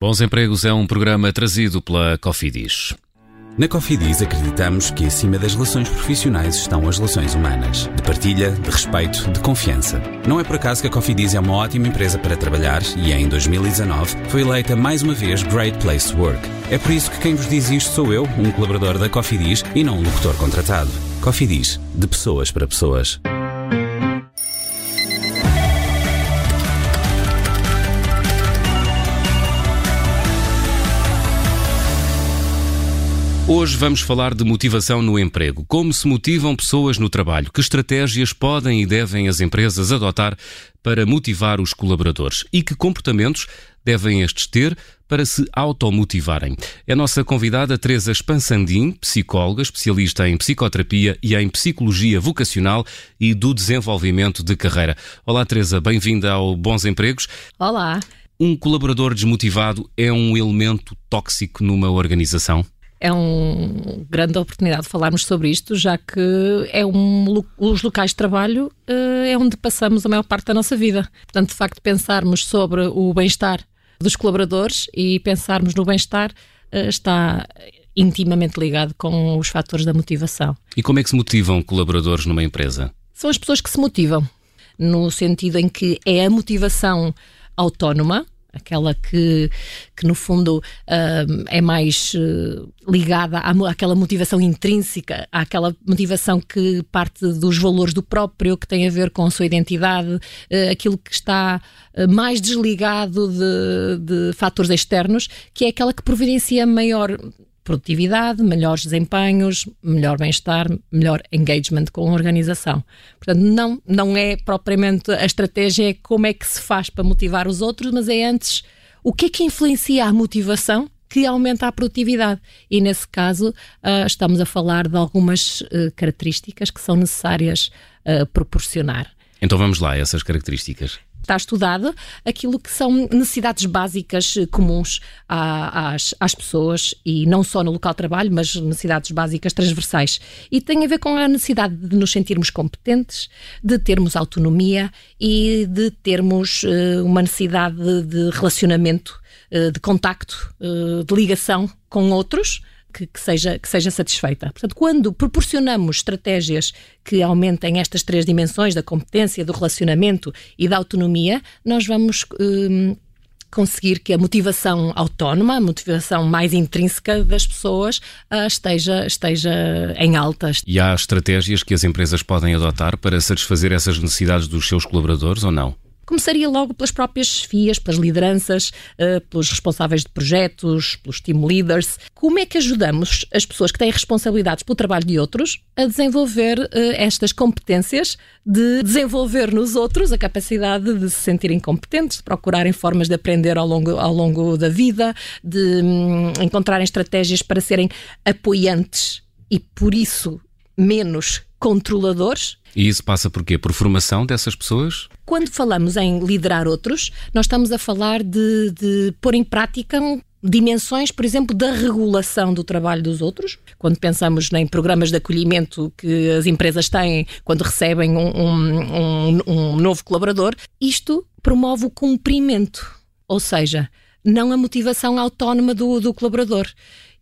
Bons Empregos é um programa trazido pela Cofidis. Na Cofidis acreditamos que acima das relações profissionais estão as relações humanas, de partilha, de respeito, de confiança. Não é por acaso que a Cofidis é uma ótima empresa para trabalhar e em 2019 foi eleita mais uma vez Great Place to Work. É por isso que quem vos diz isto sou eu, um colaborador da Cofidis e não um locutor contratado. Cofidis, de pessoas para pessoas. Hoje vamos falar de motivação no emprego. Como se motivam pessoas no trabalho? Que estratégias podem e devem as empresas adotar para motivar os colaboradores? E que comportamentos devem estes ter para se automotivarem? É a nossa convidada Teresa Spansandim, psicóloga, especialista em psicoterapia e em psicologia vocacional e do desenvolvimento de carreira. Olá, Teresa, bem-vinda ao Bons Empregos. Olá. Um colaborador desmotivado é um elemento tóxico numa organização? É uma grande oportunidade de falarmos sobre isto, já que é um, os locais de trabalho uh, é onde passamos a maior parte da nossa vida. Portanto, de facto, pensarmos sobre o bem-estar dos colaboradores e pensarmos no bem-estar uh, está intimamente ligado com os fatores da motivação. E como é que se motivam colaboradores numa empresa? São as pessoas que se motivam, no sentido em que é a motivação autónoma, aquela que, que no fundo uh, é mais uh, ligada à, àquela motivação intrínseca, àquela motivação que parte dos valores do próprio, que tem a ver com a sua identidade, uh, aquilo que está mais desligado de, de fatores externos, que é aquela que providencia maior produtividade, melhores desempenhos, melhor bem-estar, melhor engagement com a organização. Portanto, não, não é propriamente a estratégia, é como é que se faz para motivar os outros, mas é antes o que é que influencia a motivação que aumenta a produtividade. E nesse caso, uh, estamos a falar de algumas uh, características que são necessárias uh, proporcionar. Então vamos lá, essas características está estudado aquilo que são necessidades básicas eh, comuns às, às pessoas e não só no local de trabalho, mas necessidades básicas transversais. E tem a ver com a necessidade de nos sentirmos competentes, de termos autonomia e de termos uh, uma necessidade de relacionamento, uh, de contacto, uh, de ligação com outros que, que, seja, que seja satisfeita. Portanto, quando proporcionamos estratégias que aumentem estas três dimensões da competência, do relacionamento e da autonomia, nós vamos. Hum, conseguir que a motivação autónoma, a motivação mais intrínseca das pessoas uh, esteja, esteja em altas. E há estratégias que as empresas podem adotar para satisfazer essas necessidades dos seus colaboradores ou não? Começaria logo pelas próprias chefias, pelas lideranças, uh, pelos responsáveis de projetos, pelos team leaders. Como é que ajudamos as pessoas que têm responsabilidades pelo trabalho de outros a desenvolver uh, estas competências de desenvolver nos outros a capacidade de se sentirem competentes, de procurarem formas de aprender ao longo, ao longo da vida, de um, encontrarem estratégias para serem apoiantes e, por isso, menos controladores. E isso passa por quê? Por formação dessas pessoas? Quando falamos em liderar outros, nós estamos a falar de, de pôr em prática dimensões, por exemplo, da regulação do trabalho dos outros. Quando pensamos em programas de acolhimento que as empresas têm quando recebem um, um, um, um novo colaborador, isto promove o cumprimento, ou seja, não a motivação autónoma do, do colaborador.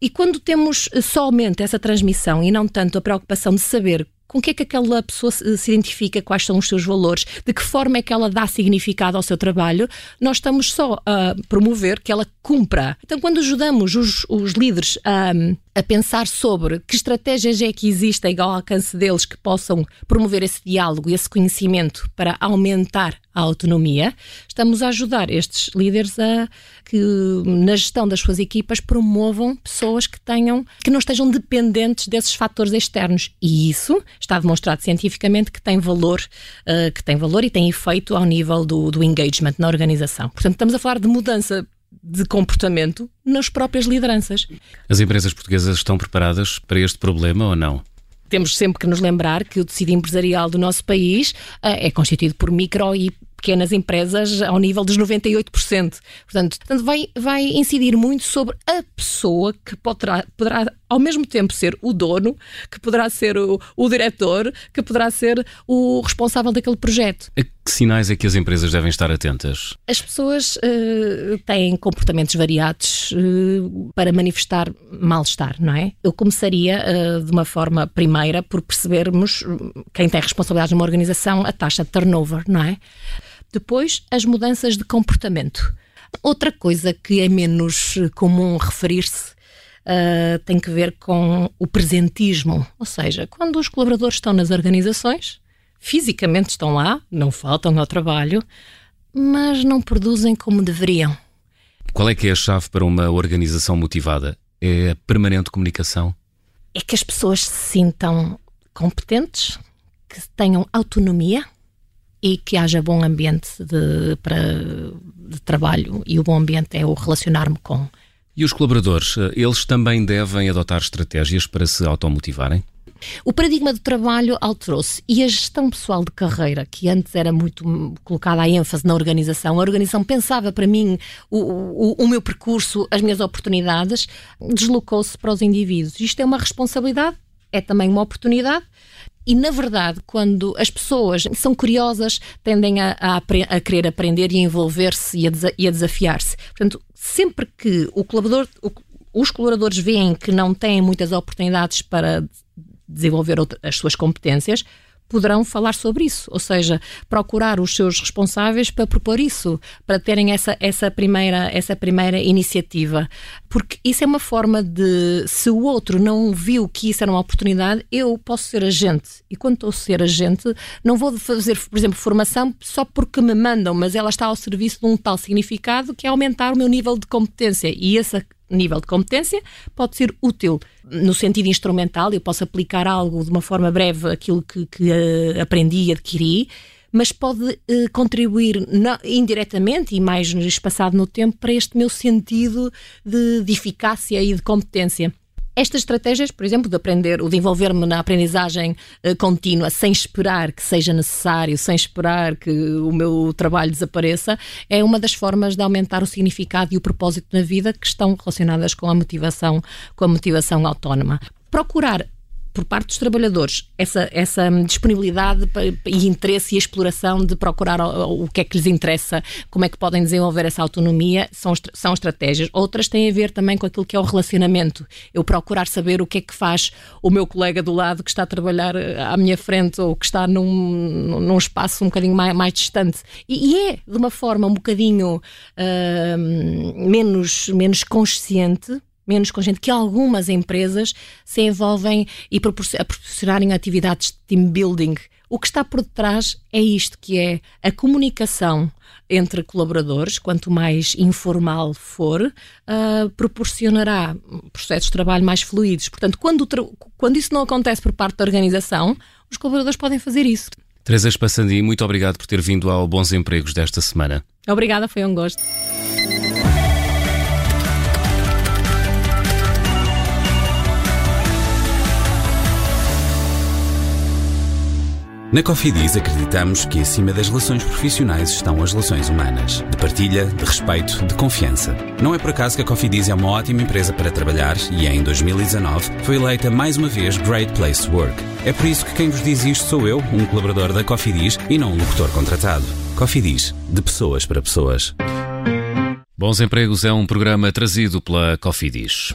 E quando temos somente essa transmissão e não tanto a preocupação de saber com o que é que aquela pessoa se identifica, quais são os seus valores, de que forma é que ela dá significado ao seu trabalho, nós estamos só a promover que ela cumpra. Então, quando ajudamos os, os líderes a, a pensar sobre que estratégias é que existem ao alcance deles que possam promover esse diálogo e esse conhecimento para aumentar a autonomia, estamos a ajudar estes líderes a que na gestão das suas equipas promovam pessoas que tenham que não estejam dependentes desses fatores externos e isso está demonstrado cientificamente que tem valor uh, que tem valor e tem efeito ao nível do, do engagement na organização. Portanto, estamos a falar de mudança de comportamento nas próprias lideranças. As empresas portuguesas estão preparadas para este problema ou não? Temos sempre que nos lembrar que o tecido empresarial do nosso país uh, é constituído por micro e pequenas empresas ao nível dos 98%. Portanto, portanto vai, vai incidir muito sobre a pessoa que poderá, poderá ao mesmo tempo ser o dono, que poderá ser o, o diretor, que poderá ser o responsável daquele projeto. A Que sinais é que as empresas devem estar atentas? As pessoas uh, têm comportamentos variados uh, para manifestar mal-estar, não é? Eu começaria uh, de uma forma primeira por percebermos quem tem responsabilidade numa organização, a taxa de turnover, não é? Depois, as mudanças de comportamento. Outra coisa que é menos comum referir-se uh, tem que ver com o presentismo, ou seja, quando os colaboradores estão nas organizações, fisicamente estão lá, não faltam ao trabalho, mas não produzem como deveriam. Qual é que é a chave para uma organização motivada? É a permanente comunicação? É que as pessoas se sintam competentes, que tenham autonomia e que haja bom ambiente de, para, de trabalho. E o bom ambiente é o relacionar-me com. E os colaboradores, eles também devem adotar estratégias para se automotivarem? O paradigma do trabalho alterou-se e a gestão pessoal de carreira, que antes era muito colocada a ênfase na organização, a organização pensava para mim o, o, o meu percurso, as minhas oportunidades, deslocou-se para os indivíduos. Isto é uma responsabilidade, é também uma oportunidade e, na verdade, quando as pessoas são curiosas, tendem a, a, a querer aprender e envolver-se e a, a desafiar-se. Portanto, sempre que o colaborador, o, os colaboradores veem que não têm muitas oportunidades para desenvolver as suas competências, poderão falar sobre isso, ou seja, procurar os seus responsáveis para propor isso, para terem essa, essa, primeira, essa primeira iniciativa. Porque isso é uma forma de, se o outro não viu que isso era uma oportunidade, eu posso ser agente. E quando estou a ser agente, não vou fazer, por exemplo, formação só porque me mandam, mas ela está ao serviço de um tal significado que é aumentar o meu nível de competência. E essa nível de competência pode ser útil no sentido instrumental, eu posso aplicar algo de uma forma breve, aquilo que, que uh, aprendi e adquiri, mas pode uh, contribuir na, indiretamente e mais espaçado no tempo para este meu sentido de, de eficácia e de competência. Estas estratégias, por exemplo, de aprender, o de envolver-me na aprendizagem uh, contínua, sem esperar que seja necessário, sem esperar que o meu trabalho desapareça, é uma das formas de aumentar o significado e o propósito na vida que estão relacionadas com a motivação, com a motivação autónoma. Procurar por parte dos trabalhadores essa, essa disponibilidade e interesse e exploração de procurar o, o, que é que lhes interessa, como é que podem desenvolver essa autonomia, são, são estratégias. Outras têm a ver também com aquilo que é o relacionamento. Eu procurar saber o que é que faz o meu colega do lado que está a trabalhar eh, à minha frente ou que está num, num espaço um bocadinho mais, mais distante. E, e, é de uma forma um bocadinho uh, menos, menos consciente menos consciente que algumas empresas se envolvem e a proporcionarem atividades de team building. O que está por detrás é isto, que é a comunicação entre colaboradores, quanto mais informal for, uh, proporcionará processos de trabalho mais fluidos. Portanto, quando, quando isso não acontece por parte da organização, os colaboradores podem fazer isso. Teresa Espassandi, muito obrigado por ter vindo ao Bons Empregos desta semana. Obrigada, foi um gosto. Na Cofidis acreditamos que acima das relações profissionais estão as relações humanas, de partilha, de respeito, de confiança. Não é por acaso que a Cofidis é uma ótima empresa para trabalhar e em 2019 foi eleita mais uma vez Great Place to Work. É por isso que quem vos diz isto sou eu, um colaborador da Cofidis e não um locutor contratado. Cofidis, de pessoas para pessoas. Bons Empregos é um programa trazido pela Cofidis.